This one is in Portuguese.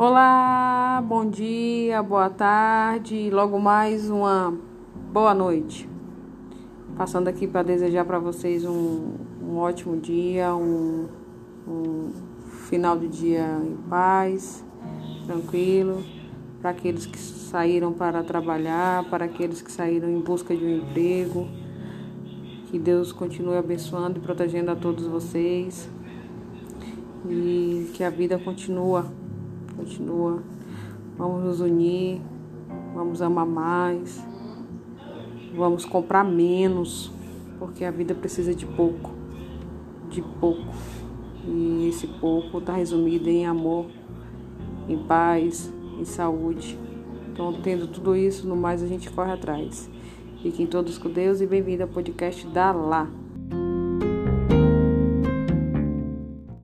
Olá, bom dia, boa tarde logo mais uma boa noite. Passando aqui para desejar para vocês um, um, ótimo dia, um, um final de dia em paz, tranquilo, para aqueles que saíram para trabalhar, para aqueles que saíram em busca de um emprego. Que Deus continue abençoando e protegendo a todos vocês. E que a vida continua continua. Vamos nos unir, vamos amar mais, vamos comprar menos, porque a vida precisa de pouco, de pouco. E esse pouco está resumido em amor, em paz, em saúde. Então, tendo tudo isso, no mais a gente corre atrás. Fiquem todos com Deus e bem-vindo ao podcast da Lá.